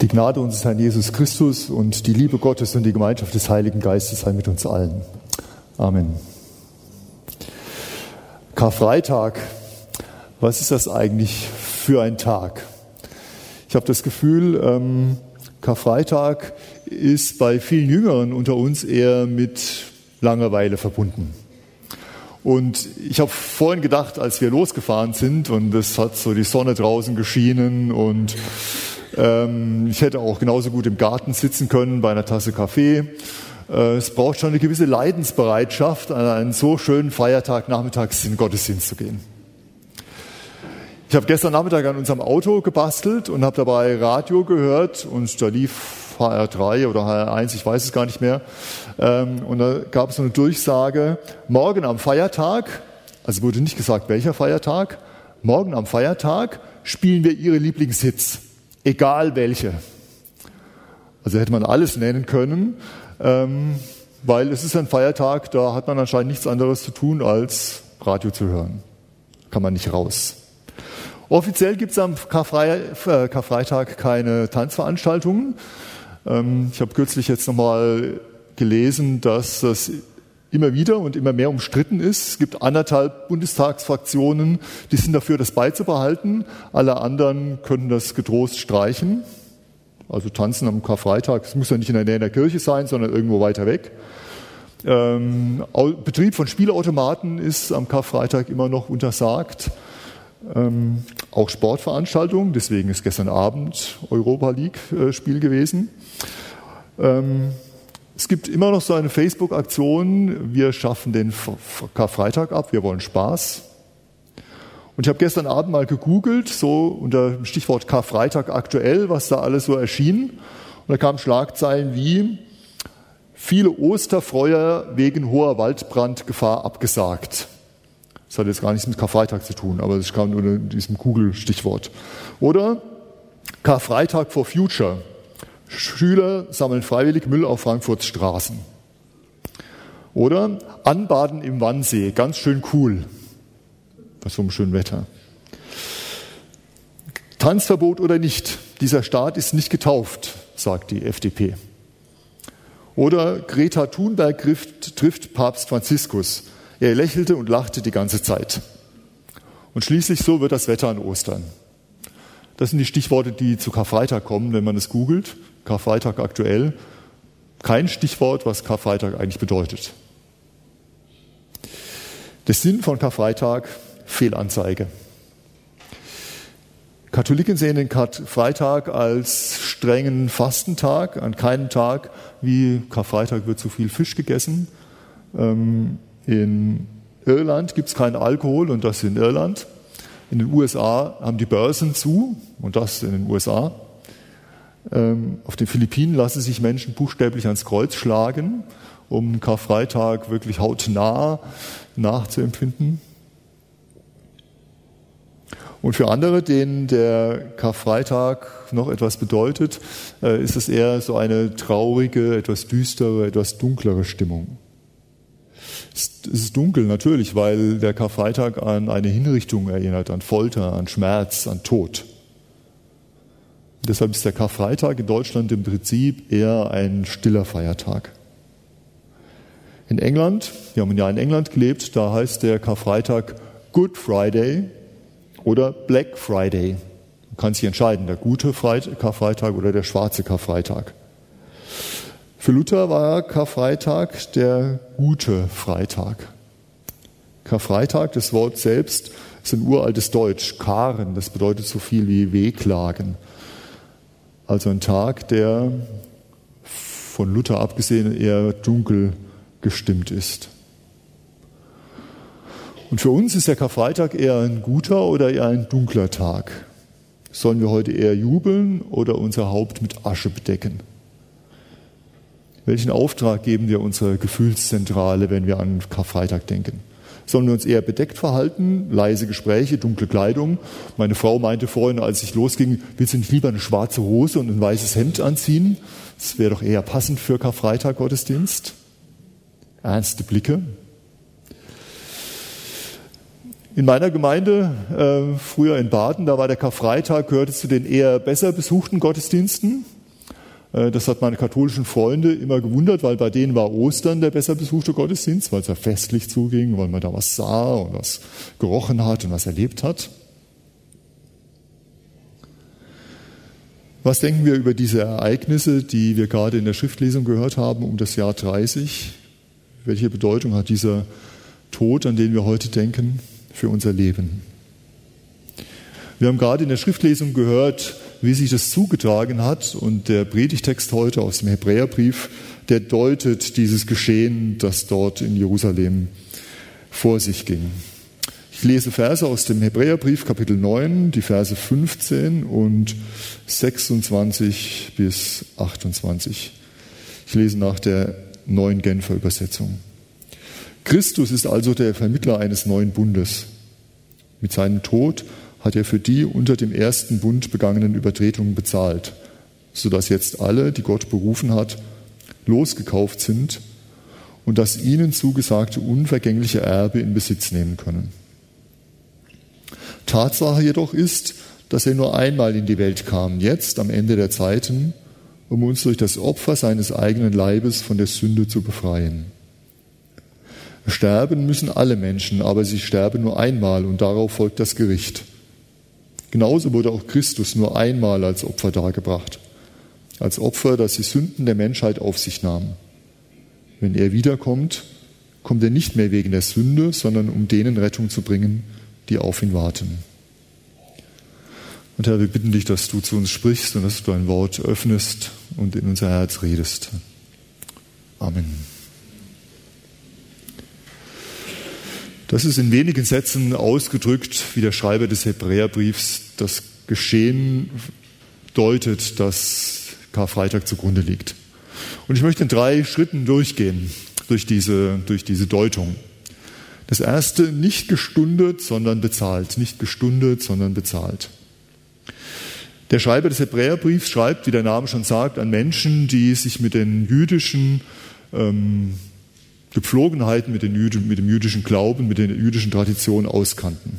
Die Gnade unseres Herrn Jesus Christus und die Liebe Gottes und die Gemeinschaft des Heiligen Geistes sei mit uns allen. Amen. Karfreitag, was ist das eigentlich für ein Tag? Ich habe das Gefühl, ähm, Karfreitag ist bei vielen Jüngeren unter uns eher mit Langeweile verbunden. Und ich habe vorhin gedacht, als wir losgefahren sind und es hat so die Sonne draußen geschienen und ähm, ich hätte auch genauso gut im Garten sitzen können bei einer Tasse Kaffee. Äh, es braucht schon eine gewisse Leidensbereitschaft, an einen so schönen Feiertag nachmittags in den Gottesdienst zu gehen. Ich habe gestern Nachmittag an unserem Auto gebastelt und habe dabei Radio gehört und da lief HR3 oder HR1, ich weiß es gar nicht mehr. Ähm, und da gab es so eine Durchsage, morgen am Feiertag, also wurde nicht gesagt, welcher Feiertag, morgen am Feiertag spielen wir Ihre Lieblingshits egal welche. Also hätte man alles nennen können, ähm, weil es ist ein Feiertag, da hat man anscheinend nichts anderes zu tun, als Radio zu hören. Kann man nicht raus. Offiziell gibt es am äh, Karfreitag keine Tanzveranstaltungen. Ähm, ich habe kürzlich jetzt nochmal gelesen, dass das immer wieder und immer mehr umstritten ist. Es gibt anderthalb Bundestagsfraktionen, die sind dafür, das beizubehalten. Alle anderen können das getrost streichen. Also tanzen am Karfreitag. Es muss ja nicht in der Nähe der Kirche sein, sondern irgendwo weiter weg. Ähm, Betrieb von Spielautomaten ist am Karfreitag immer noch untersagt. Ähm, auch Sportveranstaltungen, deswegen ist gestern Abend Europa League äh, Spiel gewesen. Ähm, es gibt immer noch so eine Facebook-Aktion, wir schaffen den Karfreitag ab, wir wollen Spaß. Und ich habe gestern Abend mal gegoogelt, so unter dem Stichwort Karfreitag aktuell, was da alles so erschien. Und da kamen Schlagzeilen wie viele Osterfeuer wegen hoher Waldbrandgefahr abgesagt. Das hat jetzt gar nichts mit Karfreitag zu tun, aber es kam unter diesem Google-Stichwort. Oder Karfreitag for Future. Schüler sammeln freiwillig Müll auf Frankfurts Straßen. Oder Anbaden im Wannsee, ganz schön cool, bei so einem schönen Wetter. Tanzverbot oder nicht, dieser Staat ist nicht getauft, sagt die FDP. Oder Greta Thunberg trifft, trifft Papst Franziskus. Er lächelte und lachte die ganze Zeit. Und schließlich so wird das Wetter an Ostern. Das sind die Stichworte, die zu Karfreitag kommen, wenn man es googelt. Karfreitag aktuell. Kein Stichwort, was Karfreitag eigentlich bedeutet. Der Sinn von Karfreitag, Fehlanzeige. Katholiken sehen den Karfreitag als strengen Fastentag. An keinem Tag wie Karfreitag wird zu viel Fisch gegessen. Ähm, in Irland gibt es keinen Alkohol und das in Irland. In den USA haben die Börsen zu und das in den USA. Ähm, auf den Philippinen lassen sich Menschen buchstäblich ans Kreuz schlagen, um Karfreitag wirklich hautnah nachzuempfinden. Und für andere, denen der Karfreitag noch etwas bedeutet, äh, ist es eher so eine traurige, etwas düstere, etwas dunklere Stimmung. Es ist dunkel natürlich, weil der Karfreitag an eine Hinrichtung erinnert, an Folter, an Schmerz, an Tod. Deshalb ist der Karfreitag in Deutschland im Prinzip eher ein stiller Feiertag. In England, wir haben Jahr in England gelebt, da heißt der Karfreitag Good Friday oder Black Friday. Man kann sich entscheiden, der gute Karfreitag oder der schwarze Karfreitag. Für Luther war Karfreitag der gute Freitag. Karfreitag, das Wort selbst, ist ein uraltes Deutsch, Karen, das bedeutet so viel wie Wehklagen. Also ein Tag, der von Luther abgesehen eher dunkel gestimmt ist. Und für uns ist der Karfreitag eher ein guter oder eher ein dunkler Tag. Sollen wir heute eher jubeln oder unser Haupt mit Asche bedecken? Welchen Auftrag geben wir unserer Gefühlszentrale, wenn wir an Karfreitag denken? Sollen wir uns eher bedeckt verhalten, leise Gespräche, dunkle Kleidung? Meine Frau meinte vorhin, als ich losging, willst du nicht lieber eine schwarze Hose und ein weißes Hemd anziehen? Das wäre doch eher passend für Karfreitag Gottesdienst. Ernste Blicke. In meiner Gemeinde, äh, früher in Baden, da war der Karfreitag, gehörte zu den eher besser besuchten Gottesdiensten. Äh, das hat meine katholischen Freunde immer gewundert, weil bei denen war Ostern der besser besuchte Gottesdienst, weil es ja festlich zuging, weil man da was sah und was gerochen hat und was erlebt hat. Was denken wir über diese Ereignisse, die wir gerade in der Schriftlesung gehört haben, um das Jahr 30? Welche Bedeutung hat dieser Tod, an den wir heute denken? für unser Leben. Wir haben gerade in der Schriftlesung gehört, wie sich das zugetragen hat und der Predigtext heute aus dem Hebräerbrief, der deutet dieses Geschehen, das dort in Jerusalem vor sich ging. Ich lese Verse aus dem Hebräerbrief Kapitel 9, die Verse 15 und 26 bis 28. Ich lese nach der neuen Genfer Übersetzung. Christus ist also der Vermittler eines neuen Bundes. Mit seinem Tod hat er für die unter dem ersten Bund begangenen Übertretungen bezahlt, sodass jetzt alle, die Gott berufen hat, losgekauft sind und das ihnen zugesagte unvergängliche Erbe in Besitz nehmen können. Tatsache jedoch ist, dass er nur einmal in die Welt kam, jetzt am Ende der Zeiten, um uns durch das Opfer seines eigenen Leibes von der Sünde zu befreien. Sterben müssen alle Menschen, aber sie sterben nur einmal und darauf folgt das Gericht. Genauso wurde auch Christus nur einmal als Opfer dargebracht, als Opfer, das die Sünden der Menschheit auf sich nahm. Wenn er wiederkommt, kommt er nicht mehr wegen der Sünde, sondern um denen Rettung zu bringen, die auf ihn warten. Und Herr, wir bitten dich, dass du zu uns sprichst und dass du dein Wort öffnest und in unser Herz redest. Amen. Das ist in wenigen Sätzen ausgedrückt, wie der Schreiber des Hebräerbriefs das Geschehen deutet, das Karfreitag zugrunde liegt. Und ich möchte in drei Schritten durchgehen durch diese, durch diese Deutung. Das erste, nicht gestundet, sondern bezahlt. Nicht gestundet, sondern bezahlt. Der Schreiber des Hebräerbriefs schreibt, wie der Name schon sagt, an Menschen, die sich mit den jüdischen ähm, Gepflogenheiten mit, Jüd mit dem jüdischen Glauben, mit den jüdischen Traditionen auskannten.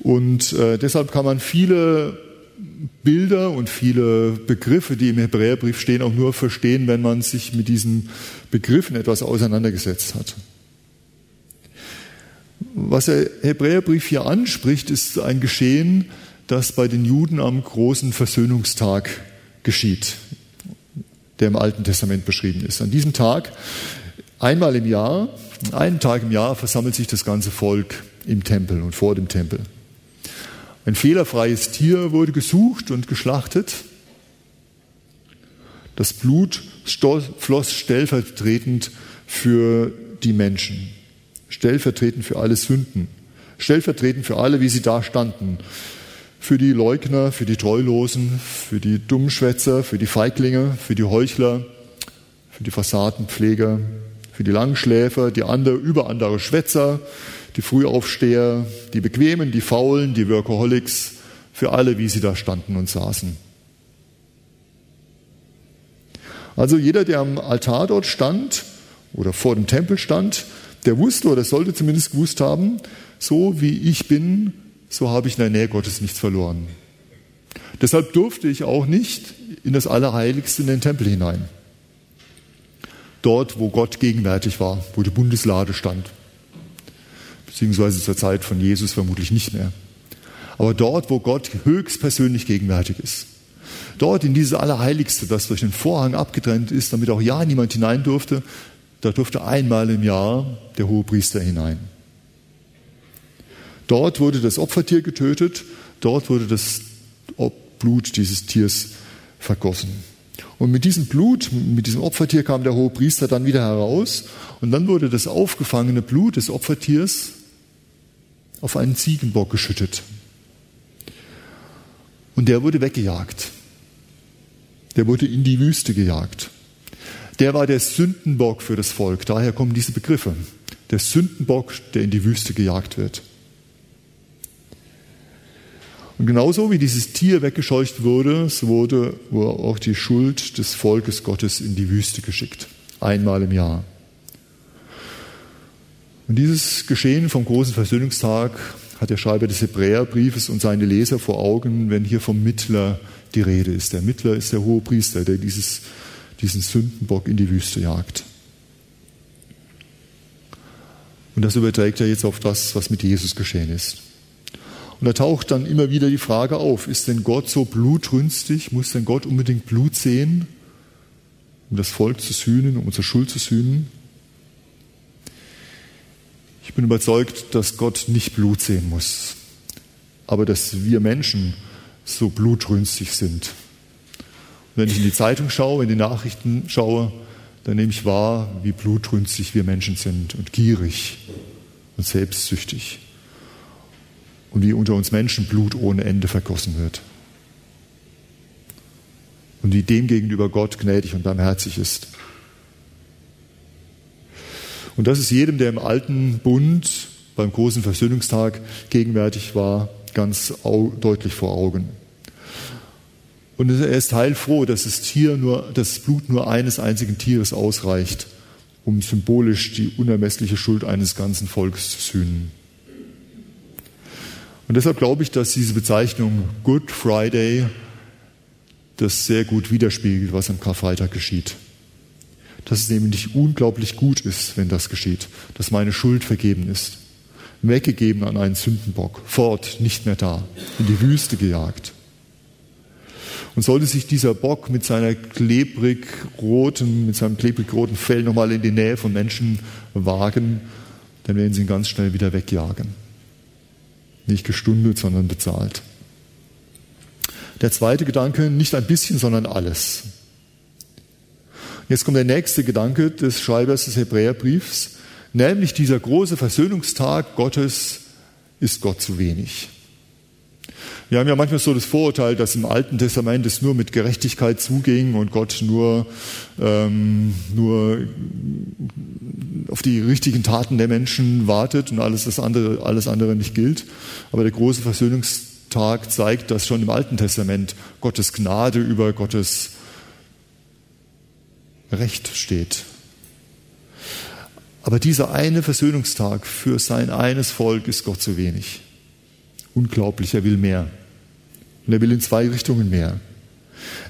Und äh, deshalb kann man viele Bilder und viele Begriffe, die im Hebräerbrief stehen, auch nur verstehen, wenn man sich mit diesen Begriffen etwas auseinandergesetzt hat. Was der Hebräerbrief hier anspricht, ist ein Geschehen, das bei den Juden am großen Versöhnungstag geschieht der im Alten Testament beschrieben ist. An diesem Tag, einmal im Jahr, einen Tag im Jahr, versammelt sich das ganze Volk im Tempel und vor dem Tempel. Ein fehlerfreies Tier wurde gesucht und geschlachtet. Das Blut floss stellvertretend für die Menschen, stellvertretend für alle Sünden, stellvertretend für alle, wie sie da standen, für die Leugner, für die Treulosen, für die Dummschwätzer, für die Feiglinge, für die Heuchler, für die Fassadenpfleger, für die Langschläfer, die andere, über andere Schwätzer, die Frühaufsteher, die Bequemen, die Faulen, die Workaholics, für alle, wie sie da standen und saßen. Also jeder, der am Altar dort stand oder vor dem Tempel stand, der wusste oder sollte zumindest gewusst haben, so wie ich bin, so habe ich in der Nähe Gottes nichts verloren. Deshalb durfte ich auch nicht in das Allerheiligste in den Tempel hinein. Dort, wo Gott gegenwärtig war, wo die Bundeslade stand. Beziehungsweise zur Zeit von Jesus vermutlich nicht mehr. Aber dort, wo Gott höchstpersönlich gegenwärtig ist. Dort in dieses Allerheiligste, das durch den Vorhang abgetrennt ist, damit auch ja niemand hinein durfte, da durfte einmal im Jahr der hohe Priester hinein. Dort wurde das Opfertier getötet, dort wurde das Blut dieses Tiers vergossen. Und mit diesem Blut, mit diesem Opfertier kam der hohe Priester dann wieder heraus und dann wurde das aufgefangene Blut des Opfertiers auf einen Ziegenbock geschüttet. Und der wurde weggejagt. Der wurde in die Wüste gejagt. Der war der Sündenbock für das Volk. Daher kommen diese Begriffe. Der Sündenbock, der in die Wüste gejagt wird. Und genauso wie dieses Tier weggescheucht wurde, so wurde auch die Schuld des Volkes Gottes in die Wüste geschickt. Einmal im Jahr. Und dieses Geschehen vom großen Versöhnungstag hat der Schreiber des Hebräerbriefes und seine Leser vor Augen, wenn hier vom Mittler die Rede ist. Der Mittler ist der hohe Priester, der dieses, diesen Sündenbock in die Wüste jagt. Und das überträgt er jetzt auf das, was mit Jesus geschehen ist. Und da taucht dann immer wieder die Frage auf, ist denn Gott so blutrünstig? Muss denn Gott unbedingt Blut sehen, um das Volk zu sühnen, um unsere Schuld zu sühnen? Ich bin überzeugt, dass Gott nicht Blut sehen muss, aber dass wir Menschen so blutrünstig sind. Und wenn ich in die Zeitung schaue, in die Nachrichten schaue, dann nehme ich wahr, wie blutrünstig wir Menschen sind und gierig und selbstsüchtig und wie unter uns Menschen Blut ohne Ende vergossen wird. Und wie dem gegenüber Gott gnädig und barmherzig ist. Und das ist jedem, der im alten Bund beim großen Versöhnungstag gegenwärtig war, ganz deutlich vor Augen. Und er ist heilfroh, dass das, Tier nur, das Blut nur eines einzigen Tieres ausreicht, um symbolisch die unermessliche Schuld eines ganzen Volkes zu sühnen. Und deshalb glaube ich, dass diese Bezeichnung Good Friday das sehr gut widerspiegelt, was am Karfreitag geschieht. Dass es nämlich unglaublich gut ist, wenn das geschieht, dass meine Schuld vergeben ist, weggegeben an einen Sündenbock, fort, nicht mehr da, in die Wüste gejagt. Und sollte sich dieser Bock mit seiner klebrig roten, mit seinem klebrig roten Fell nochmal in die Nähe von Menschen wagen, dann werden sie ihn ganz schnell wieder wegjagen. Nicht gestundet, sondern bezahlt. Der zweite Gedanke, nicht ein bisschen, sondern alles. Jetzt kommt der nächste Gedanke des Schreibers des Hebräerbriefs, nämlich dieser große Versöhnungstag Gottes ist Gott zu wenig. Wir haben ja manchmal so das Vorurteil, dass im Alten Testament es nur mit Gerechtigkeit zuging und Gott nur, ähm, nur auf die richtigen Taten der Menschen wartet und alles, das andere, alles andere nicht gilt. Aber der große Versöhnungstag zeigt, dass schon im Alten Testament Gottes Gnade über Gottes Recht steht. Aber dieser eine Versöhnungstag für sein eines Volk ist Gott zu wenig. Unglaublich, er will mehr. Und er will in zwei Richtungen mehr.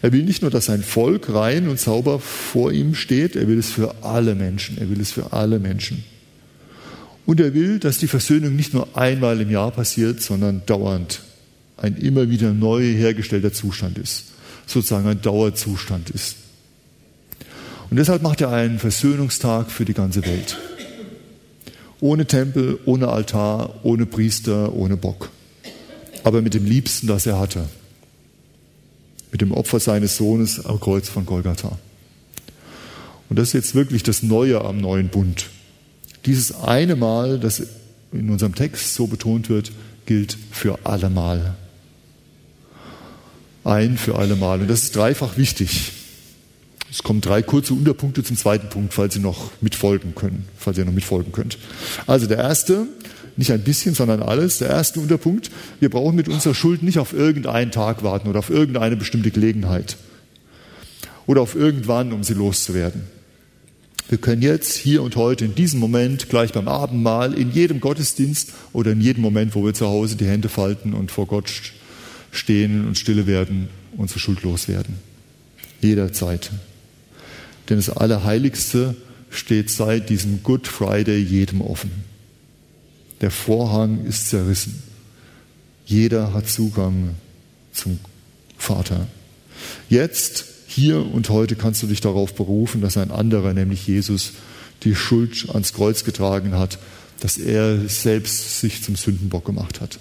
Er will nicht nur, dass sein Volk rein und sauber vor ihm steht, er will es für alle Menschen. Er will es für alle Menschen. Und er will, dass die Versöhnung nicht nur einmal im Jahr passiert, sondern dauernd ein immer wieder neu hergestellter Zustand ist. Sozusagen ein Dauerzustand ist. Und deshalb macht er einen Versöhnungstag für die ganze Welt. Ohne Tempel, ohne Altar, ohne Priester, ohne Bock aber mit dem Liebsten, das er hatte. Mit dem Opfer seines Sohnes am Kreuz von Golgatha. Und das ist jetzt wirklich das Neue am neuen Bund. Dieses eine Mal, das in unserem Text so betont wird, gilt für allemal. Ein für allemal. Und das ist dreifach wichtig. Es kommen drei kurze Unterpunkte zum zweiten Punkt, falls Sie noch mitfolgen können, falls ihr noch mitfolgen könnt. Also der erste, nicht ein bisschen, sondern alles. Der erste Unterpunkt, wir brauchen mit unserer Schuld nicht auf irgendeinen Tag warten oder auf irgendeine bestimmte Gelegenheit oder auf irgendwann, um sie loszuwerden. Wir können jetzt, hier und heute, in diesem Moment, gleich beim Abendmahl, in jedem Gottesdienst oder in jedem Moment, wo wir zu Hause die Hände falten und vor Gott stehen und stille werden, unsere Schuld loswerden. Jederzeit. Denn das Allerheiligste steht seit diesem Good Friday jedem offen. Der Vorhang ist zerrissen. Jeder hat Zugang zum Vater. Jetzt, hier und heute kannst du dich darauf berufen, dass ein anderer, nämlich Jesus, die Schuld ans Kreuz getragen hat, dass er selbst sich zum Sündenbock gemacht hat.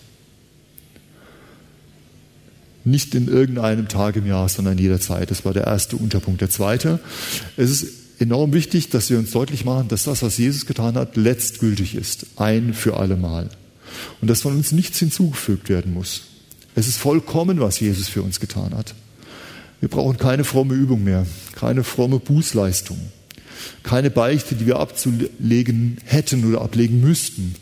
Nicht in irgendeinem Tag im Jahr, sondern jederzeit. Das war der erste Unterpunkt. Der zweite, es ist enorm wichtig, dass wir uns deutlich machen, dass das, was Jesus getan hat, letztgültig ist, ein für alle Mal. Und dass von uns nichts hinzugefügt werden muss. Es ist vollkommen, was Jesus für uns getan hat. Wir brauchen keine fromme Übung mehr, keine fromme Bußleistung, keine Beichte, die wir abzulegen hätten oder ablegen müssten.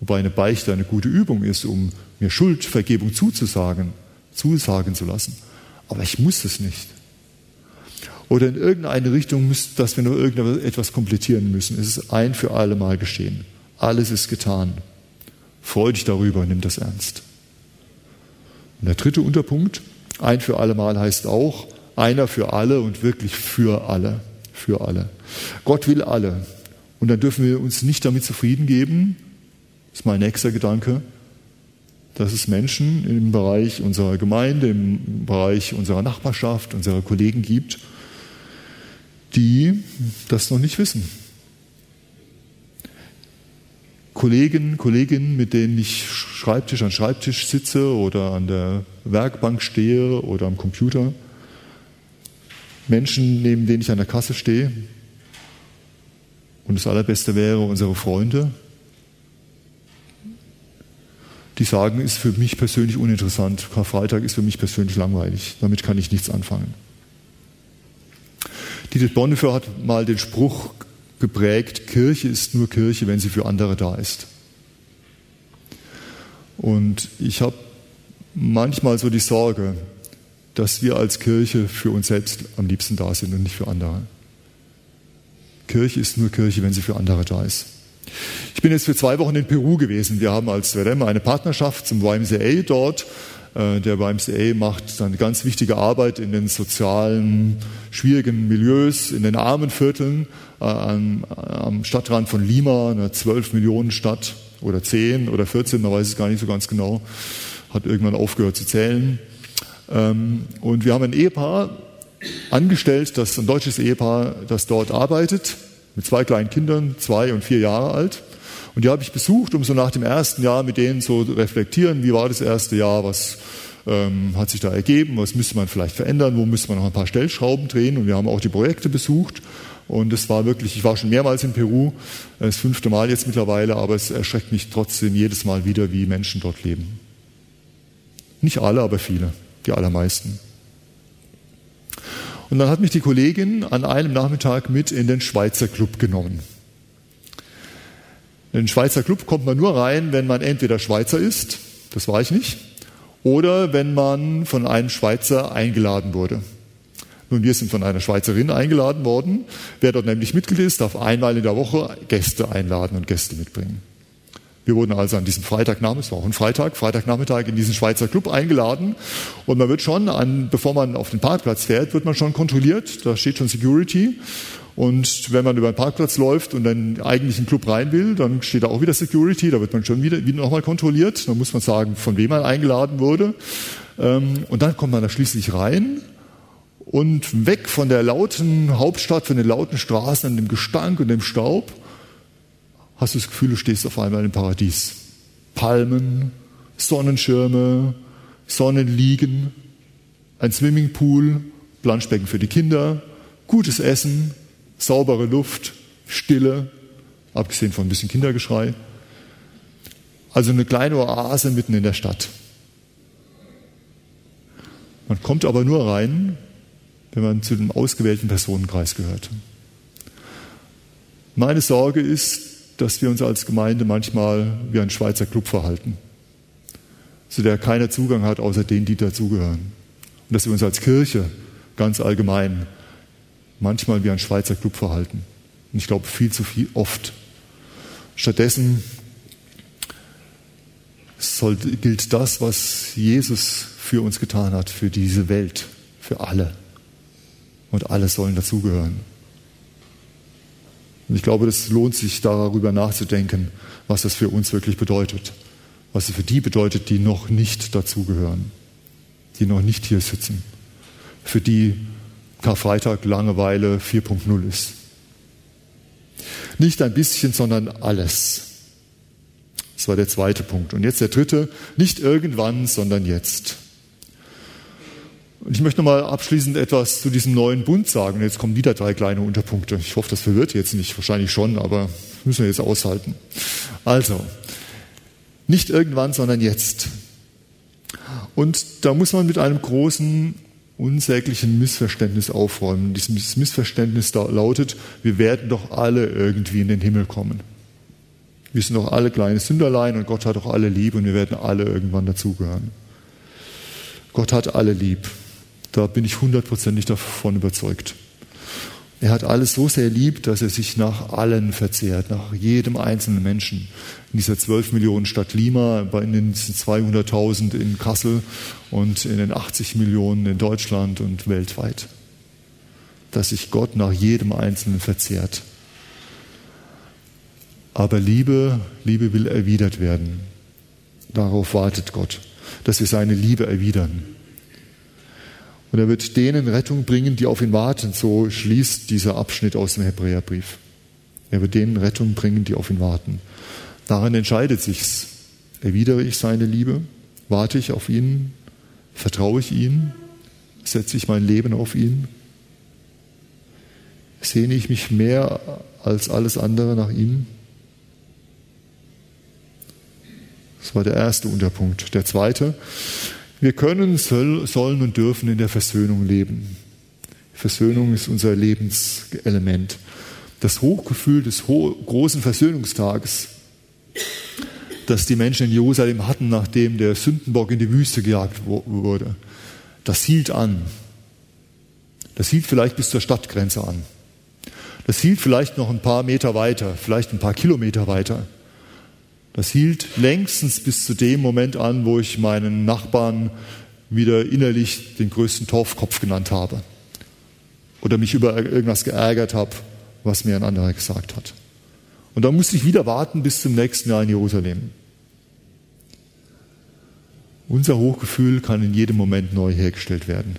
Wobei eine Beichte eine gute Übung ist, um mir Schuldvergebung zuzusagen, zusagen zu lassen. Aber ich muss es nicht oder in irgendeine Richtung, dass wir nur irgendetwas komplettieren müssen. Es ist ein für alle Mal geschehen. Alles ist getan. Freu dich darüber, nimm das ernst. Und der dritte Unterpunkt, ein für alle Mal heißt auch, einer für alle und wirklich für alle. Für alle. Gott will alle. Und dann dürfen wir uns nicht damit zufrieden geben, ist mein nächster Gedanke, dass es Menschen im Bereich unserer Gemeinde, im Bereich unserer Nachbarschaft, unserer Kollegen gibt, die das noch nicht wissen. Kollegen, Kolleginnen, mit denen ich Schreibtisch an Schreibtisch sitze oder an der Werkbank stehe oder am Computer. Menschen, neben denen ich an der Kasse stehe. Und das Allerbeste wäre unsere Freunde, die sagen, ist für mich persönlich uninteressant. Karfreitag ist für mich persönlich langweilig. Damit kann ich nichts anfangen. Dietrich Bonhoeffer hat mal den Spruch geprägt, Kirche ist nur Kirche, wenn sie für andere da ist. Und ich habe manchmal so die Sorge, dass wir als Kirche für uns selbst am liebsten da sind und nicht für andere. Kirche ist nur Kirche, wenn sie für andere da ist. Ich bin jetzt für zwei Wochen in Peru gewesen. Wir haben als WRM eine Partnerschaft zum YMCA dort äh, der YMCA macht eine ganz wichtige Arbeit in den sozialen, schwierigen Milieus, in den armen Vierteln äh, am, am Stadtrand von Lima, einer 12 Millionen Stadt oder 10 oder 14, man weiß es gar nicht so ganz genau, hat irgendwann aufgehört zu zählen. Ähm, und wir haben ein Ehepaar angestellt, das ein deutsches Ehepaar, das dort arbeitet, mit zwei kleinen Kindern, zwei und vier Jahre alt. Und die habe ich besucht, um so nach dem ersten Jahr mit denen zu reflektieren, wie war das erste Jahr, was ähm, hat sich da ergeben, was müsste man vielleicht verändern, wo müsste man noch ein paar Stellschrauben drehen. Und wir haben auch die Projekte besucht. Und es war wirklich, ich war schon mehrmals in Peru, das fünfte Mal jetzt mittlerweile, aber es erschreckt mich trotzdem jedes Mal wieder, wie Menschen dort leben. Nicht alle, aber viele, die allermeisten. Und dann hat mich die Kollegin an einem Nachmittag mit in den Schweizer Club genommen. In den Schweizer Club kommt man nur rein, wenn man entweder Schweizer ist, das war ich nicht, oder wenn man von einem Schweizer eingeladen wurde. Nun, wir sind von einer Schweizerin eingeladen worden. Wer dort nämlich Mitglied ist, darf einmal in der Woche Gäste einladen und Gäste mitbringen. Wir wurden also an diesem Freitagnachmittag, es war auch ein Freitag, Freitagnachmittag in diesen Schweizer Club eingeladen. Und man wird schon, an, bevor man auf den Parkplatz fährt, wird man schon kontrolliert. Da steht schon Security. Und wenn man über den Parkplatz läuft und dann eigentlich in den Club rein will, dann steht da auch wieder Security, da wird man schon wieder, wieder nochmal kontrolliert. Dann muss man sagen, von wem man eingeladen wurde. Ähm, und dann kommt man da schließlich rein und weg von der lauten Hauptstadt, von den lauten Straßen, und dem Gestank und dem Staub, hast du das Gefühl, du stehst auf einmal im Paradies. Palmen, Sonnenschirme, Sonnenliegen, ein Swimmingpool, Planschbecken für die Kinder, gutes Essen, saubere Luft, Stille, abgesehen von ein bisschen Kindergeschrei. Also eine kleine Oase mitten in der Stadt. Man kommt aber nur rein, wenn man zu dem ausgewählten Personenkreis gehört. Meine Sorge ist, dass wir uns als Gemeinde manchmal wie ein Schweizer Club verhalten, zu der keiner Zugang hat, außer denen, die dazugehören. Und dass wir uns als Kirche ganz allgemein manchmal wie ein Schweizer Club verhalten. Und ich glaube, viel zu viel oft. Stattdessen soll, gilt das, was Jesus für uns getan hat, für diese Welt, für alle. Und alle sollen dazugehören. Und ich glaube, es lohnt sich darüber nachzudenken, was das für uns wirklich bedeutet. Was es für die bedeutet, die noch nicht dazugehören, die noch nicht hier sitzen. Für die Karfreitag Langeweile 4.0 ist. Nicht ein bisschen, sondern alles. Das war der zweite Punkt. Und jetzt der dritte, nicht irgendwann, sondern jetzt. Und ich möchte nochmal abschließend etwas zu diesem neuen Bund sagen. Jetzt kommen wieder drei kleine Unterpunkte. Ich hoffe, das verwirrt jetzt nicht, wahrscheinlich schon, aber müssen wir jetzt aushalten. Also, nicht irgendwann, sondern jetzt. Und da muss man mit einem großen unsäglichen Missverständnis aufräumen. Dieses Missverständnis da lautet, wir werden doch alle irgendwie in den Himmel kommen. Wir sind doch alle kleine Sünderlein und Gott hat doch alle lieb und wir werden alle irgendwann dazugehören. Gott hat alle lieb. Da bin ich hundertprozentig davon überzeugt. Er hat alles so sehr lieb, dass er sich nach allen verzehrt, nach jedem einzelnen Menschen. In dieser 12 Millionen Stadt Lima, in den 200.000 in Kassel und in den 80 Millionen in Deutschland und weltweit. Dass sich Gott nach jedem Einzelnen verzehrt. Aber Liebe, Liebe will erwidert werden. Darauf wartet Gott, dass wir seine Liebe erwidern. Und er wird denen Rettung bringen, die auf ihn warten. So schließt dieser Abschnitt aus dem Hebräerbrief. Er wird denen Rettung bringen, die auf ihn warten. Daran entscheidet sich's. Erwidere ich seine Liebe? Warte ich auf ihn? Vertraue ich ihn? Setze ich mein Leben auf ihn? Sehne ich mich mehr als alles andere nach ihm? Das war der erste Unterpunkt. Der zweite, wir können, sollen und dürfen in der Versöhnung leben. Versöhnung ist unser Lebenselement. Das Hochgefühl des großen Versöhnungstages, das die Menschen in Jerusalem hatten, nachdem der Sündenbock in die Wüste gejagt wurde, das hielt an. Das hielt vielleicht bis zur Stadtgrenze an. Das hielt vielleicht noch ein paar Meter weiter, vielleicht ein paar Kilometer weiter. Das hielt längstens bis zu dem Moment an, wo ich meinen Nachbarn wieder innerlich den größten Torfkopf genannt habe. Oder mich über irgendwas geärgert habe, was mir ein anderer gesagt hat. Und dann musste ich wieder warten bis zum nächsten Jahr in Jerusalem. Unser Hochgefühl kann in jedem Moment neu hergestellt werden.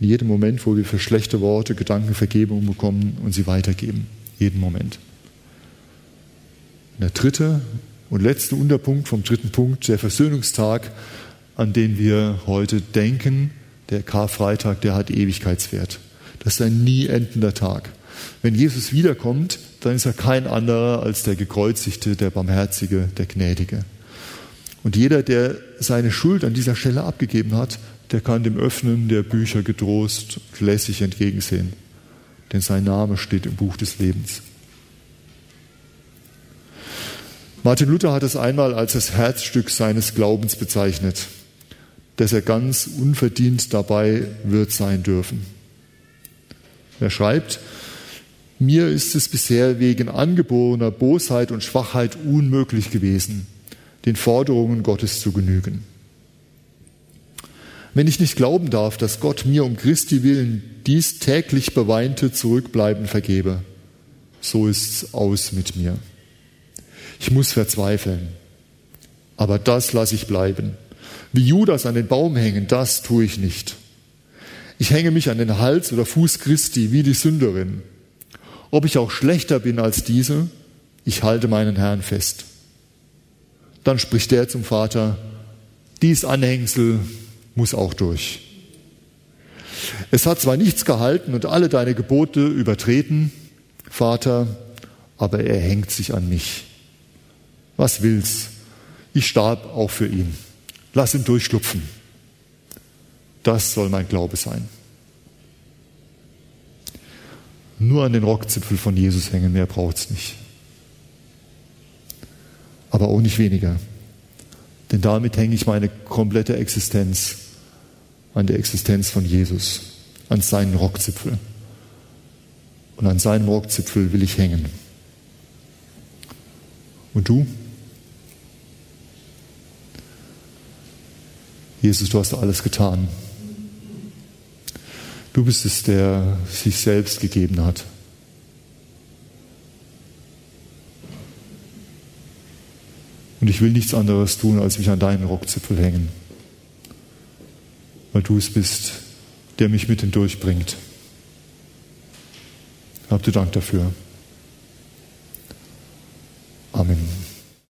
In jedem Moment, wo wir für schlechte Worte, Gedanken Vergebung bekommen und sie weitergeben. Jeden Moment. Der dritte und letzter Unterpunkt vom dritten Punkt, der Versöhnungstag, an den wir heute denken, der Karfreitag, der hat Ewigkeitswert. Das ist ein nie endender Tag. Wenn Jesus wiederkommt, dann ist er kein anderer als der Gekreuzigte, der Barmherzige, der Gnädige. Und jeder, der seine Schuld an dieser Stelle abgegeben hat, der kann dem Öffnen der Bücher getrost und lässig entgegensehen. Denn sein Name steht im Buch des Lebens. Martin Luther hat es einmal als das Herzstück seines Glaubens bezeichnet, dass er ganz unverdient dabei wird sein dürfen. Er schreibt, mir ist es bisher wegen angeborener Bosheit und Schwachheit unmöglich gewesen, den Forderungen Gottes zu genügen. Wenn ich nicht glauben darf, dass Gott mir um Christi willen dies täglich beweinte Zurückbleiben vergebe, so ist's aus mit mir. Ich muss verzweifeln. Aber das lasse ich bleiben. Wie Judas an den Baum hängen, das tue ich nicht. Ich hänge mich an den Hals oder Fuß Christi wie die Sünderin. Ob ich auch schlechter bin als diese, ich halte meinen Herrn fest. Dann spricht der zum Vater, dies Anhängsel muss auch durch. Es hat zwar nichts gehalten und alle deine Gebote übertreten, Vater, aber er hängt sich an mich was will's? Ich starb auch für ihn. Lass ihn durchschlupfen. Das soll mein Glaube sein. Nur an den Rockzipfel von Jesus hängen, mehr braucht's nicht. Aber auch nicht weniger. Denn damit hänge ich meine komplette Existenz an der Existenz von Jesus, an seinen Rockzipfel. Und an seinem Rockzipfel will ich hängen. Und du? Jesus, du hast alles getan. Du bist es, der sich selbst gegeben hat. Und ich will nichts anderes tun, als mich an deinen Rockzipfel hängen, weil du es bist, der mich mit hindurchbringt. Habt ihr Dank dafür. Amen.